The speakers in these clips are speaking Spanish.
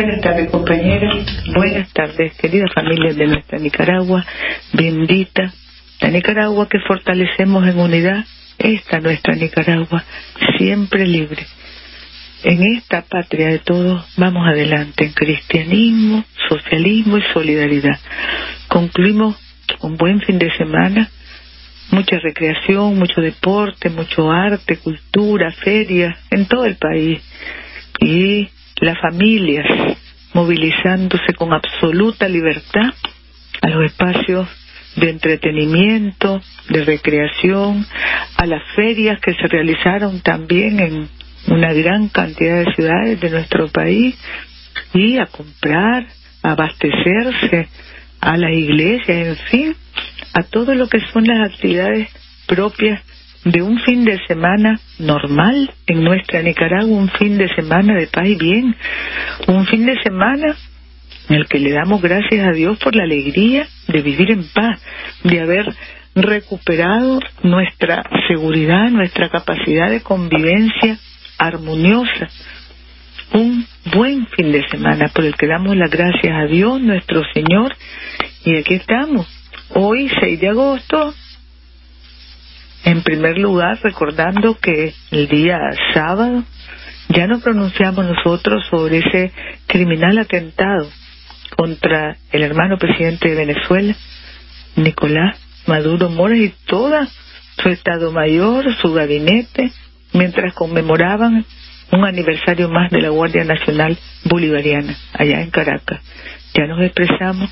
Buenas tardes compañeras, buenas tardes queridas familias de nuestra Nicaragua, bendita, la Nicaragua que fortalecemos en unidad, esta nuestra Nicaragua, siempre libre. En esta patria de todos vamos adelante en cristianismo, socialismo y solidaridad. Concluimos un buen fin de semana, mucha recreación, mucho deporte, mucho arte, cultura, ferias en todo el país. Y las familias movilizándose con absoluta libertad a los espacios de entretenimiento, de recreación, a las ferias que se realizaron también en una gran cantidad de ciudades de nuestro país y a comprar, a abastecerse, a las iglesias, en fin, a todo lo que son las actividades propias de un fin de semana normal en nuestra Nicaragua, un fin de semana de paz y bien, un fin de semana en el que le damos gracias a Dios por la alegría de vivir en paz, de haber recuperado nuestra seguridad, nuestra capacidad de convivencia armoniosa. Un buen fin de semana por el que damos las gracias a Dios, nuestro Señor. Y aquí estamos, hoy 6 de agosto, en primer lugar, recordando que el día sábado ya nos pronunciamos nosotros sobre ese criminal atentado contra el hermano presidente de Venezuela, Nicolás Maduro Mora y toda su Estado Mayor, su gabinete, mientras conmemoraban un aniversario más de la Guardia Nacional Bolivariana allá en Caracas. Ya nos expresamos,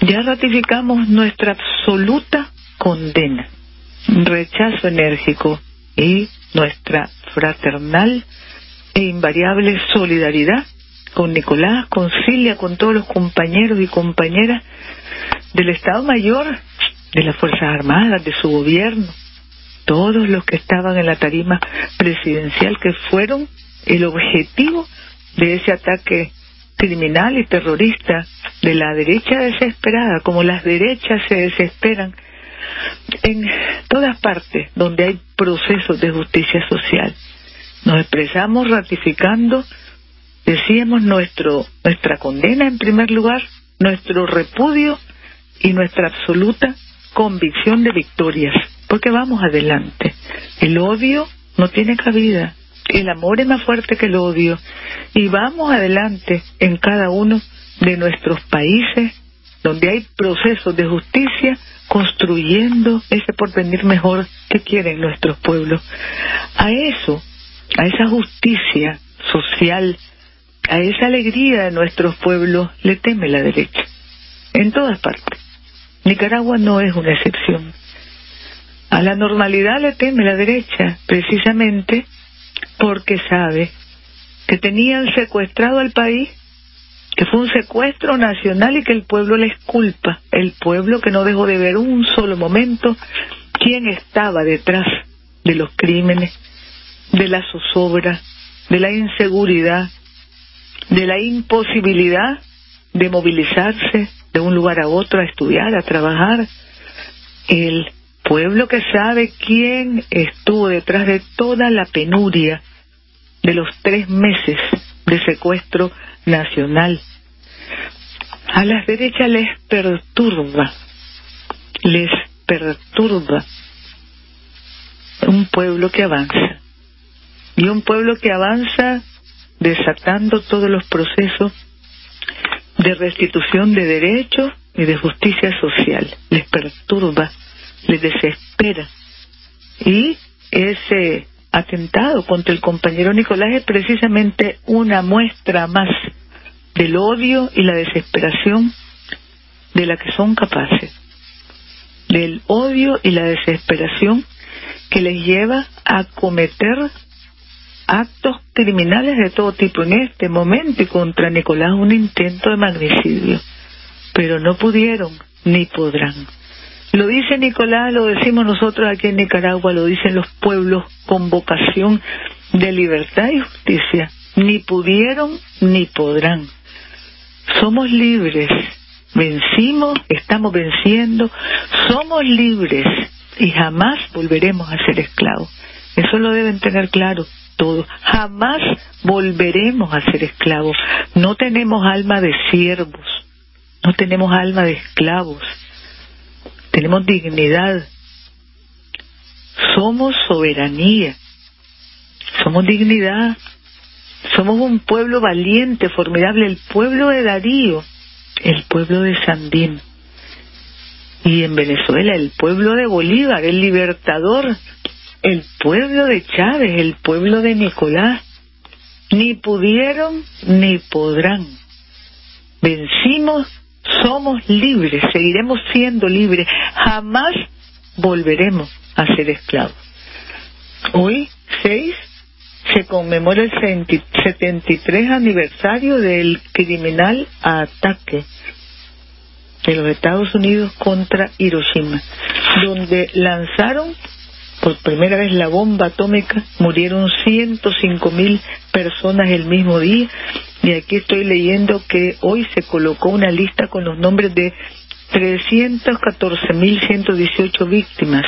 ya ratificamos nuestra absoluta condena rechazo enérgico y nuestra fraternal e invariable solidaridad con Nicolás, con Cilia, con todos los compañeros y compañeras del Estado Mayor, de las Fuerzas Armadas, de su gobierno, todos los que estaban en la tarima presidencial que fueron el objetivo de ese ataque criminal y terrorista de la derecha desesperada, como las derechas se desesperan en todas partes donde hay procesos de justicia social. Nos expresamos ratificando, decíamos nuestro, nuestra condena en primer lugar, nuestro repudio y nuestra absoluta convicción de victorias, porque vamos adelante. El odio no tiene cabida, el amor es más fuerte que el odio y vamos adelante en cada uno de nuestros países donde hay procesos de justicia construyendo ese porvenir mejor que quieren nuestros pueblos. A eso, a esa justicia social, a esa alegría de nuestros pueblos, le teme la derecha, en todas partes. Nicaragua no es una excepción. A la normalidad le teme la derecha, precisamente porque sabe que tenían secuestrado al país que fue un secuestro nacional y que el pueblo les culpa, el pueblo que no dejó de ver un solo momento quién estaba detrás de los crímenes, de la zozobra, de la inseguridad, de la imposibilidad de movilizarse de un lugar a otro a estudiar, a trabajar. El pueblo que sabe quién estuvo detrás de toda la penuria de los tres meses de secuestro nacional a las derechas les perturba, les perturba un pueblo que avanza. Y un pueblo que avanza desatando todos los procesos de restitución de derechos y de justicia social. Les perturba, les desespera. Y ese atentado contra el compañero Nicolás es precisamente una muestra más del odio y la desesperación de la que son capaces, del odio y la desesperación que les lleva a cometer actos criminales de todo tipo en este momento y contra Nicolás un intento de magnicidio. Pero no pudieron ni podrán. Lo dice Nicolás, lo decimos nosotros aquí en Nicaragua, lo dicen los pueblos con vocación de libertad y justicia. Ni pudieron ni podrán. Somos libres, vencimos, estamos venciendo, somos libres. Y jamás volveremos a ser esclavos. Eso lo deben tener claro todos. Jamás volveremos a ser esclavos. No tenemos alma de siervos, no tenemos alma de esclavos. Tenemos dignidad, somos soberanía, somos dignidad, somos un pueblo valiente, formidable, el pueblo de Darío, el pueblo de Sandín. Y en Venezuela, el pueblo de Bolívar, el libertador, el pueblo de Chávez, el pueblo de Nicolás, ni pudieron ni podrán. Vencimos somos libres, seguiremos siendo libres, jamás volveremos a ser esclavos. Hoy, 6, se conmemora el 73 aniversario del criminal ataque de los Estados Unidos contra Hiroshima, donde lanzaron por primera vez la bomba atómica, murieron 105 mil personas el mismo día. Y aquí estoy leyendo que hoy se colocó una lista con los nombres de 314.118 víctimas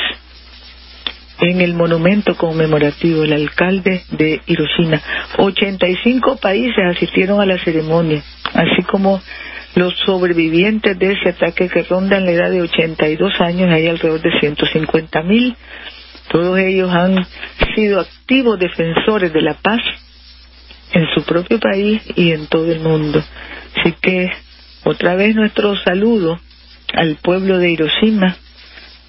en el monumento conmemorativo, el alcalde de Hiroshima. 85 países asistieron a la ceremonia, así como los sobrevivientes de ese ataque que rondan la edad de 82 años, hay alrededor de 150.000. Todos ellos han sido activos defensores de la paz en su propio país y en todo el mundo. Así que otra vez nuestro saludo al pueblo de Hiroshima,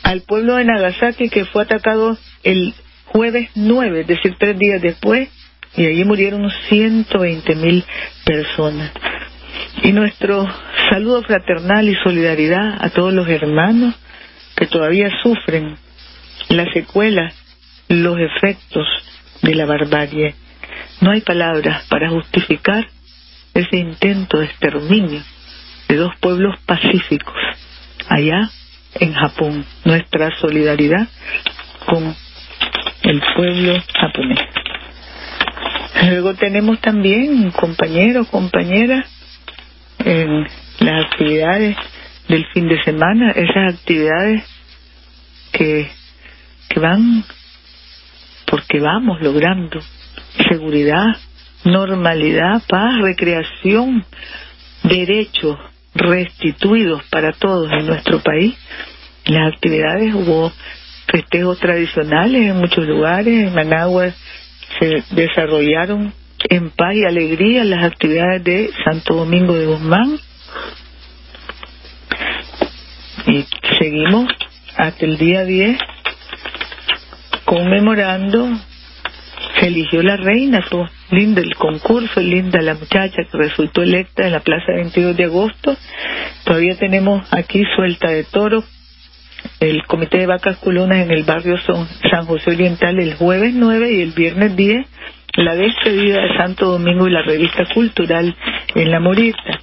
al pueblo de Nagasaki que fue atacado el jueves 9, es decir, tres días después, y allí murieron 120 mil personas. Y nuestro saludo fraternal y solidaridad a todos los hermanos que todavía sufren las secuelas, los efectos de la barbarie no hay palabras para justificar ese intento de exterminio de dos pueblos pacíficos allá en Japón. Nuestra solidaridad con el pueblo japonés. Luego tenemos también compañeros, compañeras, en las actividades del fin de semana, esas actividades que, que van porque vamos logrando seguridad, normalidad, paz, recreación, derechos restituidos para todos en nuestro país. Las actividades hubo festejos tradicionales en muchos lugares, en Managua se desarrollaron en paz y alegría las actividades de Santo Domingo de Guzmán y seguimos hasta el día 10 conmemorando eligió la reina, todo lindo el concurso, linda la muchacha que resultó electa en la Plaza 22 de agosto. Todavía tenemos aquí suelta de toro el Comité de Vacas Colonas en el barrio San José Oriental el jueves 9 y el viernes 10 la despedida de Santo Domingo y la revista cultural en La Morita.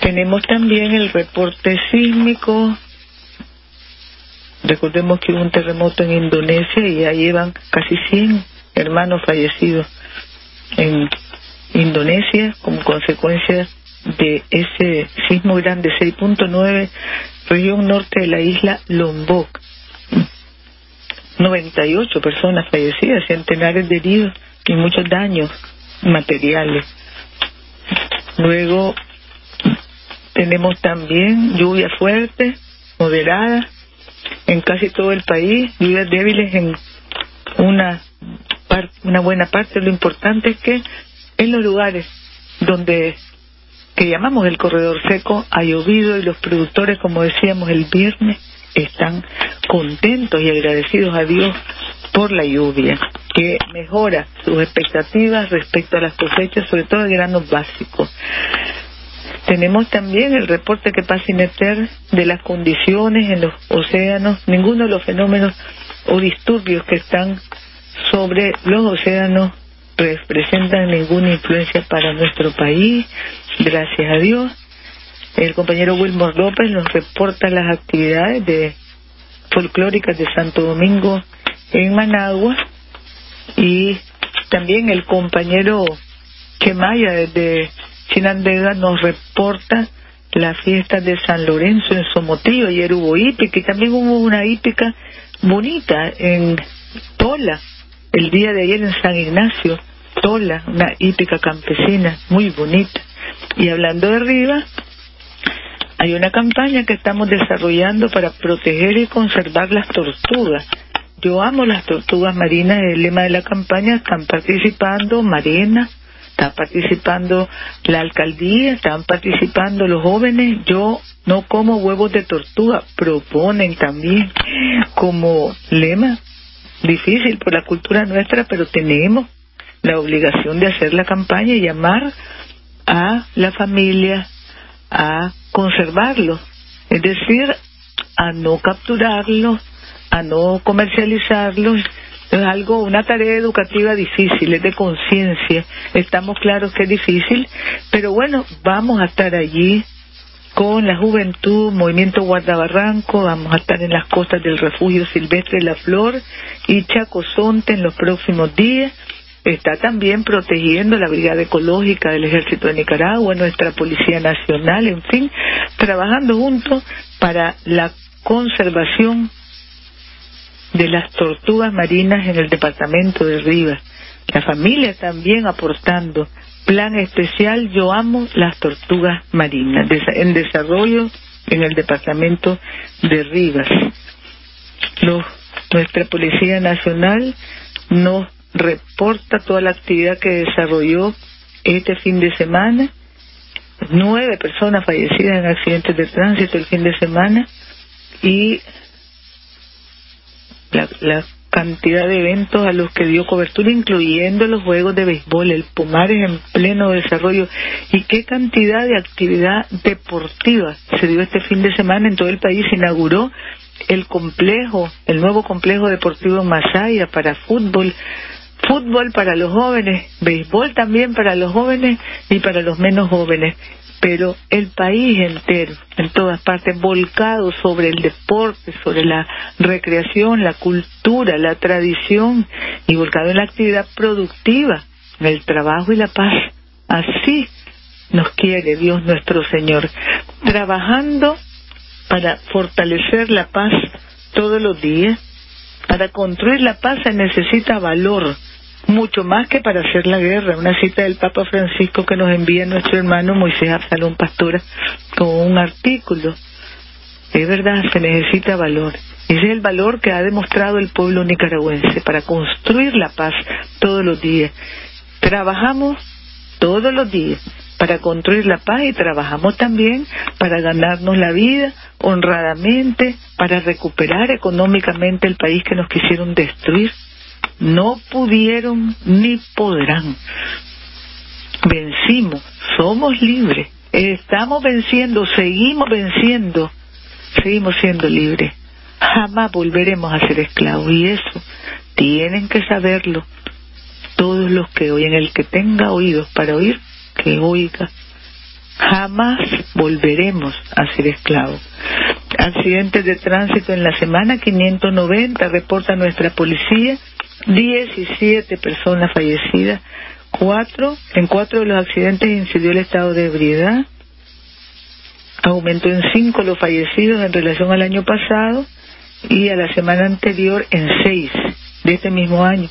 Tenemos también el reporte sísmico. Recordemos que hubo un terremoto en Indonesia y ya llevan casi 100 hermanos fallecidos en Indonesia como consecuencia de ese sismo grande 6.9 región norte de la isla Lombok. 98 personas fallecidas centenares de heridos y muchos daños materiales. Luego tenemos también lluvia fuerte moderada en casi todo el país lluvias débiles en una una buena parte, lo importante es que en los lugares donde que llamamos el corredor seco ha llovido y los productores, como decíamos el viernes, están contentos y agradecidos a Dios por la lluvia, que mejora sus expectativas respecto a las cosechas, sobre todo de granos básicos. Tenemos también el reporte que pasa Ineter de las condiciones en los océanos, ninguno de los fenómenos o disturbios que están sobre los océanos representan ninguna influencia para nuestro país, gracias a Dios. El compañero Wilmore López nos reporta las actividades de folclóricas de Santo Domingo en Managua y también el compañero Quemaya desde Chinandega nos reporta la fiesta de San Lorenzo en Somotillo, ayer hubo hípica y también hubo una hípica bonita en Tola, el día de ayer en San Ignacio, Tola, una hípica campesina muy bonita. Y hablando de Rivas, hay una campaña que estamos desarrollando para proteger y conservar las tortugas. Yo amo las tortugas marinas, el lema de la campaña, están participando Marina, está participando la alcaldía, están participando los jóvenes. Yo no como huevos de tortuga, proponen también como lema. Difícil por la cultura nuestra, pero tenemos la obligación de hacer la campaña y llamar a la familia a conservarlo, es decir, a no capturarlo, a no comercializarlo. Es algo, una tarea educativa difícil, es de conciencia. Estamos claros que es difícil, pero bueno, vamos a estar allí con la juventud, Movimiento Guardabarranco, vamos a estar en las costas del refugio silvestre La Flor y Chacozonte en los próximos días está también protegiendo la Brigada Ecológica del Ejército de Nicaragua, nuestra Policía Nacional, en fin, trabajando juntos para la conservación de las tortugas marinas en el departamento de Rivas. La familia también aportando plan especial Yo amo las tortugas marinas en desarrollo en el departamento de Rivas. nuestra Policía Nacional nos reporta toda la actividad que desarrolló este fin de semana. Nueve personas fallecidas en accidentes de tránsito el fin de semana y la, cantidad de eventos a los que dio cobertura, incluyendo los juegos de béisbol, el Pumares en pleno desarrollo. ¿Y qué cantidad de actividad deportiva se dio este fin de semana en todo el país? Se inauguró el complejo, el nuevo complejo deportivo Masaya para fútbol, fútbol para los jóvenes, béisbol también para los jóvenes y para los menos jóvenes, pero el país entero, en todas partes, volcado sobre el deporte, sobre la recreación, la cultura, la tradición y volcado en la actividad productiva, en el trabajo y la paz. Así nos quiere Dios nuestro Señor, trabajando para fortalecer la paz todos los días. Para construir la paz se necesita valor, mucho más que para hacer la guerra. Una cita del Papa Francisco que nos envía nuestro hermano Moisés Absalón Pastora con un artículo. Es verdad, se necesita valor. Ese es el valor que ha demostrado el pueblo nicaragüense para construir la paz todos los días. Trabajamos todos los días para construir la paz y trabajamos también para ganarnos la vida honradamente, para recuperar económicamente el país que nos quisieron destruir no pudieron ni podrán. Vencimos, somos libres, estamos venciendo, seguimos venciendo, seguimos siendo libres. Jamás volveremos a ser esclavos y eso tienen que saberlo todos los que oyen, el que tenga oídos para oír, que oiga. Jamás volveremos a ser esclavos. Accidentes de tránsito en la semana 590, reporta nuestra policía, 17 personas fallecidas, cuatro, en cuatro de los accidentes incidió el estado de ebriedad, aumentó en cinco los fallecidos en relación al año pasado y a la semana anterior en seis de este mismo año.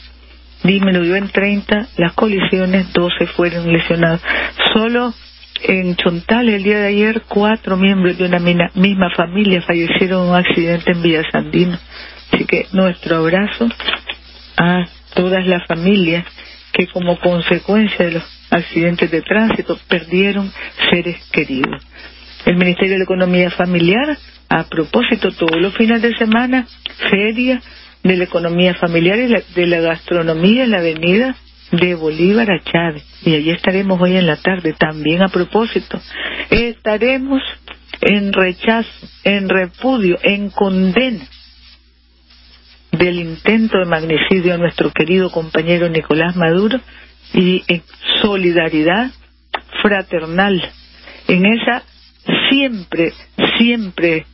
Disminuyó en 30 las colisiones, 12 fueron lesionados. Solo en Chontal el día de ayer cuatro miembros de una misma familia fallecieron en un accidente en Villasandino. Así que nuestro abrazo a todas las familias que como consecuencia de los accidentes de tránsito perdieron seres queridos. El Ministerio de la Economía Familiar, a propósito, todos los fines de semana, feria de la economía familiar y de la gastronomía en la avenida de Bolívar a Chávez. Y allí estaremos hoy en la tarde, también a propósito. Estaremos en rechazo, en repudio, en condena del intento de magnicidio a nuestro querido compañero Nicolás Maduro y en solidaridad fraternal, en esa siempre, siempre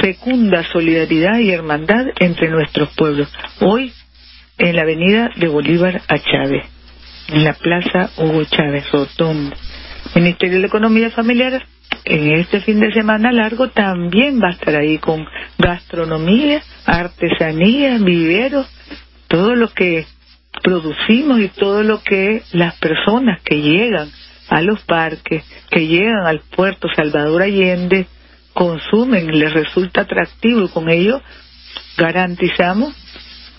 fecunda solidaridad y hermandad entre nuestros pueblos. Hoy en la avenida de Bolívar a Chávez, en la plaza Hugo Chávez, Rotonda. Ministerio de Economía Familiar en este fin de semana largo también va a estar ahí con gastronomía, artesanía, viveros, todo lo que producimos y todo lo que las personas que llegan a los parques, que llegan al puerto Salvador Allende, consumen, les resulta atractivo y con ello garantizamos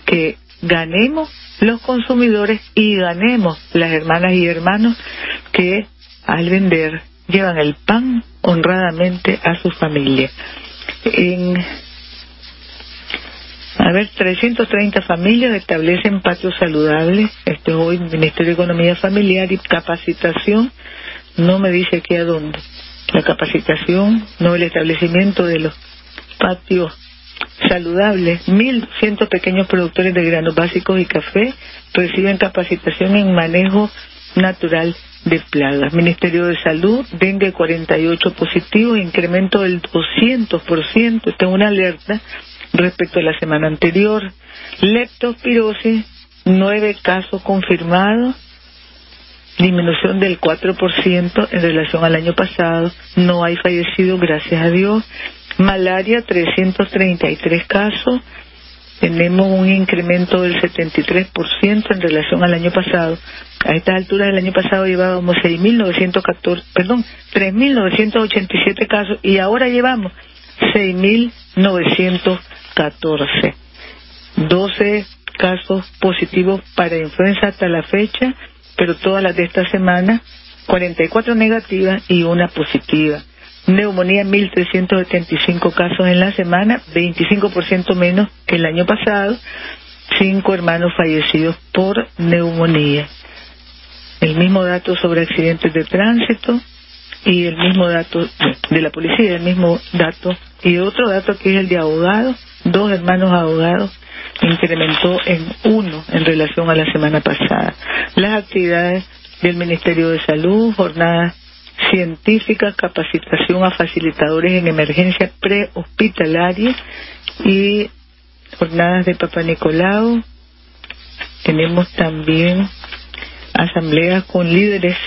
que ganemos los consumidores y ganemos las hermanas y hermanos que al vender llevan el pan honradamente a su familia. En, a ver, 330 familias establecen patios saludables. Este es hoy Ministerio de Economía Familiar y Capacitación. No me dice aquí a dónde. La capacitación, no el establecimiento de los patios saludables. 1.100 pequeños productores de granos básicos y café reciben capacitación en manejo natural de plagas. Ministerio de Salud, dengue 48 positivos, incremento del 200%, esta es una alerta respecto a la semana anterior. Leptospirosis, 9 casos confirmados, disminución del 4% en relación al año pasado, no hay fallecidos, gracias a Dios. Malaria, 333 casos, tenemos un incremento del 73% en relación al año pasado. A estas alturas del año pasado llevábamos 6.914, perdón, 3.987 casos y ahora llevamos 6.914. 12 casos positivos para influenza hasta la fecha, pero todas las de esta semana, 44 negativas y una positiva neumonía 1.375 casos en la semana, 25% menos que el año pasado, cinco hermanos fallecidos por neumonía. El mismo dato sobre accidentes de tránsito y el mismo dato de la policía, el mismo dato y otro dato que es el de abogados, dos hermanos abogados incrementó en uno en relación a la semana pasada. Las actividades del Ministerio de Salud, jornadas científica, capacitación a facilitadores en emergencia prehospitalaria y jornadas de Papa Nicolau. Tenemos también asambleas con líderes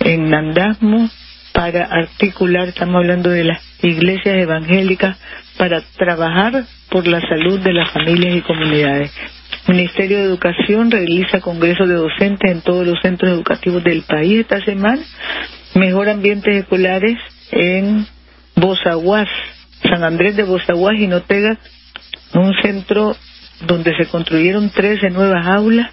en Nandasmo para articular, estamos hablando de las iglesias evangélicas, para trabajar por la salud de las familias y comunidades. Ministerio de Educación realiza congresos de docentes en todos los centros educativos del país esta semana mejor ambientes escolares en Bozaguas, San Andrés de Bozaguas y Notega, un centro donde se construyeron 13 nuevas aulas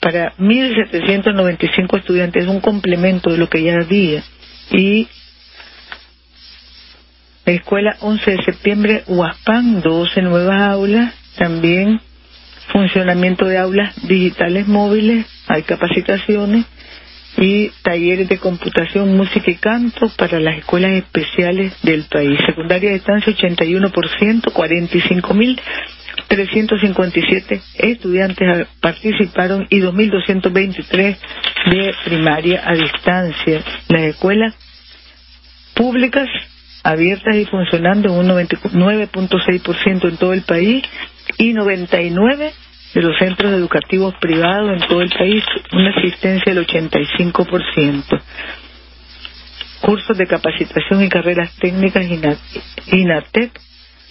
para 1.795 estudiantes, un complemento de lo que ya había. Y la escuela 11 de septiembre, Huaspán, 12 nuevas aulas, también funcionamiento de aulas digitales móviles, hay capacitaciones, y talleres de computación, música y canto para las escuelas especiales del país. Secundaria de estancia 81%, 45.357 estudiantes participaron y 2.223 de primaria a distancia. Las escuelas públicas abiertas y funcionando un 99.6% en todo el país y 99 de los centros educativos privados en todo el país, una asistencia del 85%. Cursos de capacitación y carreras técnicas INATEC,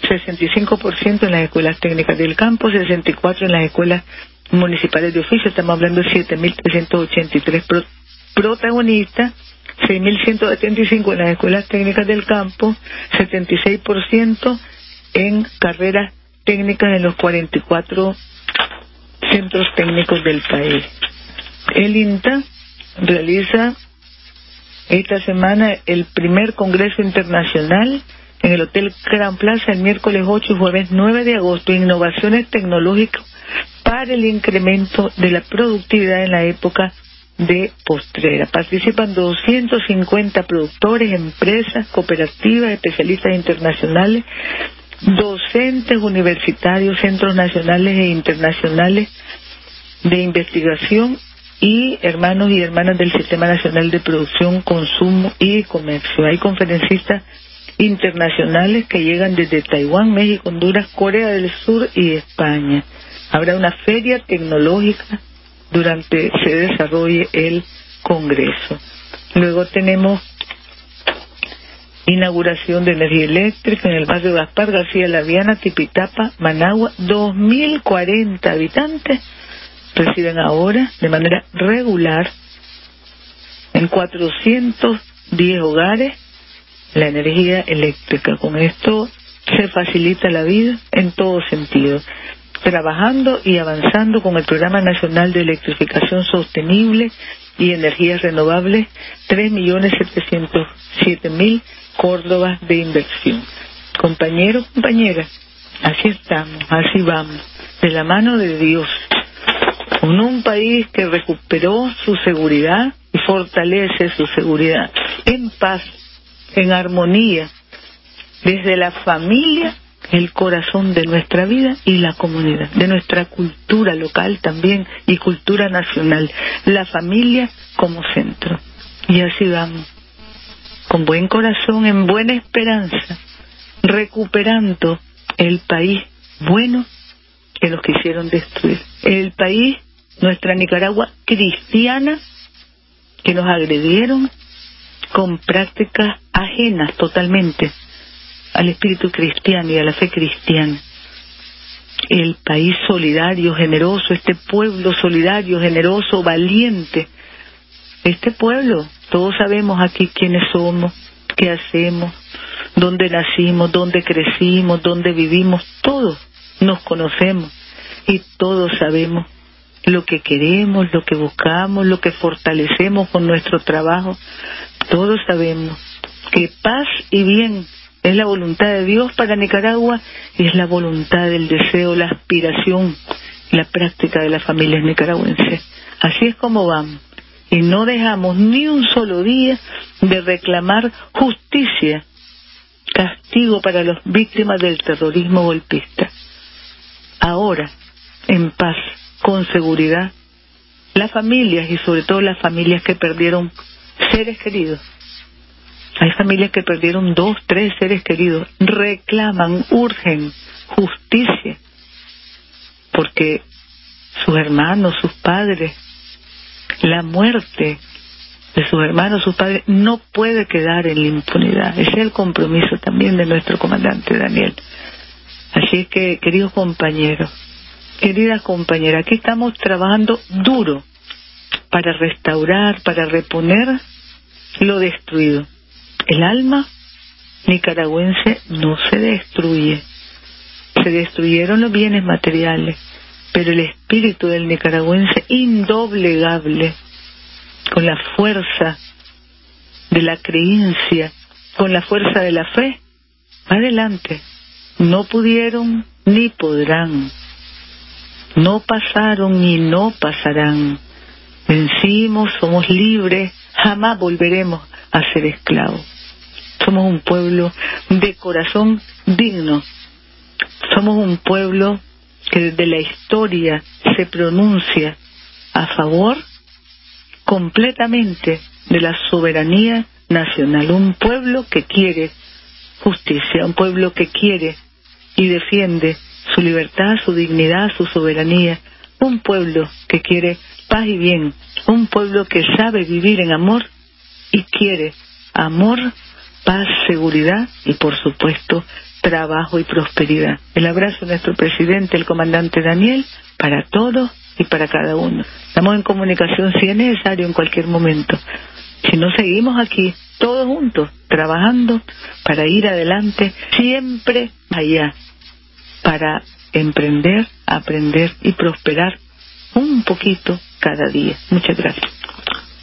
65% en las escuelas técnicas del campo, 64% en las escuelas municipales de oficio, estamos hablando de 7.383 protagonistas, 6.175 en las escuelas técnicas del campo, 76% en carreras técnicas en los 44 centros técnicos del país. El INTA realiza esta semana el primer Congreso Internacional en el Hotel Gran Plaza el miércoles 8 y jueves 9 de agosto, innovaciones tecnológicas para el incremento de la productividad en la época de postrera. Participan 250 productores, empresas, cooperativas, especialistas internacionales docentes universitarios, centros nacionales e internacionales de investigación y hermanos y hermanas del Sistema Nacional de Producción, Consumo y Comercio. Hay conferencistas internacionales que llegan desde Taiwán, México, Honduras, Corea del Sur y España. Habrá una feria tecnológica durante se desarrolle el Congreso. Luego tenemos inauguración de energía eléctrica en el barrio Gaspar García Laviana, Tipitapa, Managua, 2.040 habitantes reciben ahora de manera regular en 410 hogares la energía eléctrica. Con esto se facilita la vida en todo sentido, trabajando y avanzando con el Programa Nacional de Electrificación Sostenible y Energías Renovables, 3.707.000 Córdobas de inversión. Compañeros, compañeras, así estamos, así vamos, de la mano de Dios, con un país que recuperó su seguridad y fortalece su seguridad en paz, en armonía, desde la familia, el corazón de nuestra vida y la comunidad, de nuestra cultura local también y cultura nacional, la familia como centro. Y así vamos, con buen corazón, en buena esperanza, recuperando el país bueno que nos quisieron destruir. El país, nuestra Nicaragua cristiana, que nos agredieron con prácticas ajenas totalmente al espíritu cristiano y a la fe cristiana. El país solidario, generoso, este pueblo solidario, generoso, valiente. Este pueblo, todos sabemos aquí quiénes somos, qué hacemos, dónde nacimos, dónde crecimos, dónde vivimos, todos nos conocemos y todos sabemos lo que queremos, lo que buscamos, lo que fortalecemos con nuestro trabajo. Todos sabemos que paz y bien es la voluntad de Dios para Nicaragua y es la voluntad, el deseo, la aspiración, la práctica de las familias nicaragüenses. Así es como vamos. Y no dejamos ni un solo día de reclamar justicia, castigo para las víctimas del terrorismo golpista ahora en paz, con seguridad, las familias y sobre todo las familias que perdieron seres queridos. Hay familias que perdieron dos, tres seres queridos, reclaman, urgen justicia, porque sus hermanos, sus padres, la muerte de sus hermanos, sus padres, no puede quedar en la impunidad. Ese es el compromiso también de nuestro comandante Daniel. Así que, queridos compañeros, queridas compañeras, aquí estamos trabajando duro para restaurar, para reponer lo destruido. El alma nicaragüense no se destruye. Se destruyeron los bienes materiales, pero el espíritu del nicaragüense indoblegable, con la fuerza de la creencia, con la fuerza de la fe, adelante no pudieron ni podrán, no pasaron ni no pasarán. Vencimos, somos libres, jamás volveremos a ser esclavos. Somos un pueblo de corazón digno. Somos un pueblo que desde la historia se pronuncia a favor completamente de la soberanía nacional. Un pueblo que quiere justicia, un pueblo que quiere y defiende su libertad, su dignidad, su soberanía. Un pueblo que quiere paz y bien, un pueblo que sabe vivir en amor y quiere amor, paz, seguridad y por supuesto trabajo y prosperidad. El abrazo de nuestro presidente, el comandante Daniel, para todos y para cada uno. Estamos en comunicación si es necesario en cualquier momento. Si no seguimos aquí, todos juntos, trabajando para ir adelante, siempre allá, para emprender, aprender y prosperar un poquito cada día. Muchas gracias.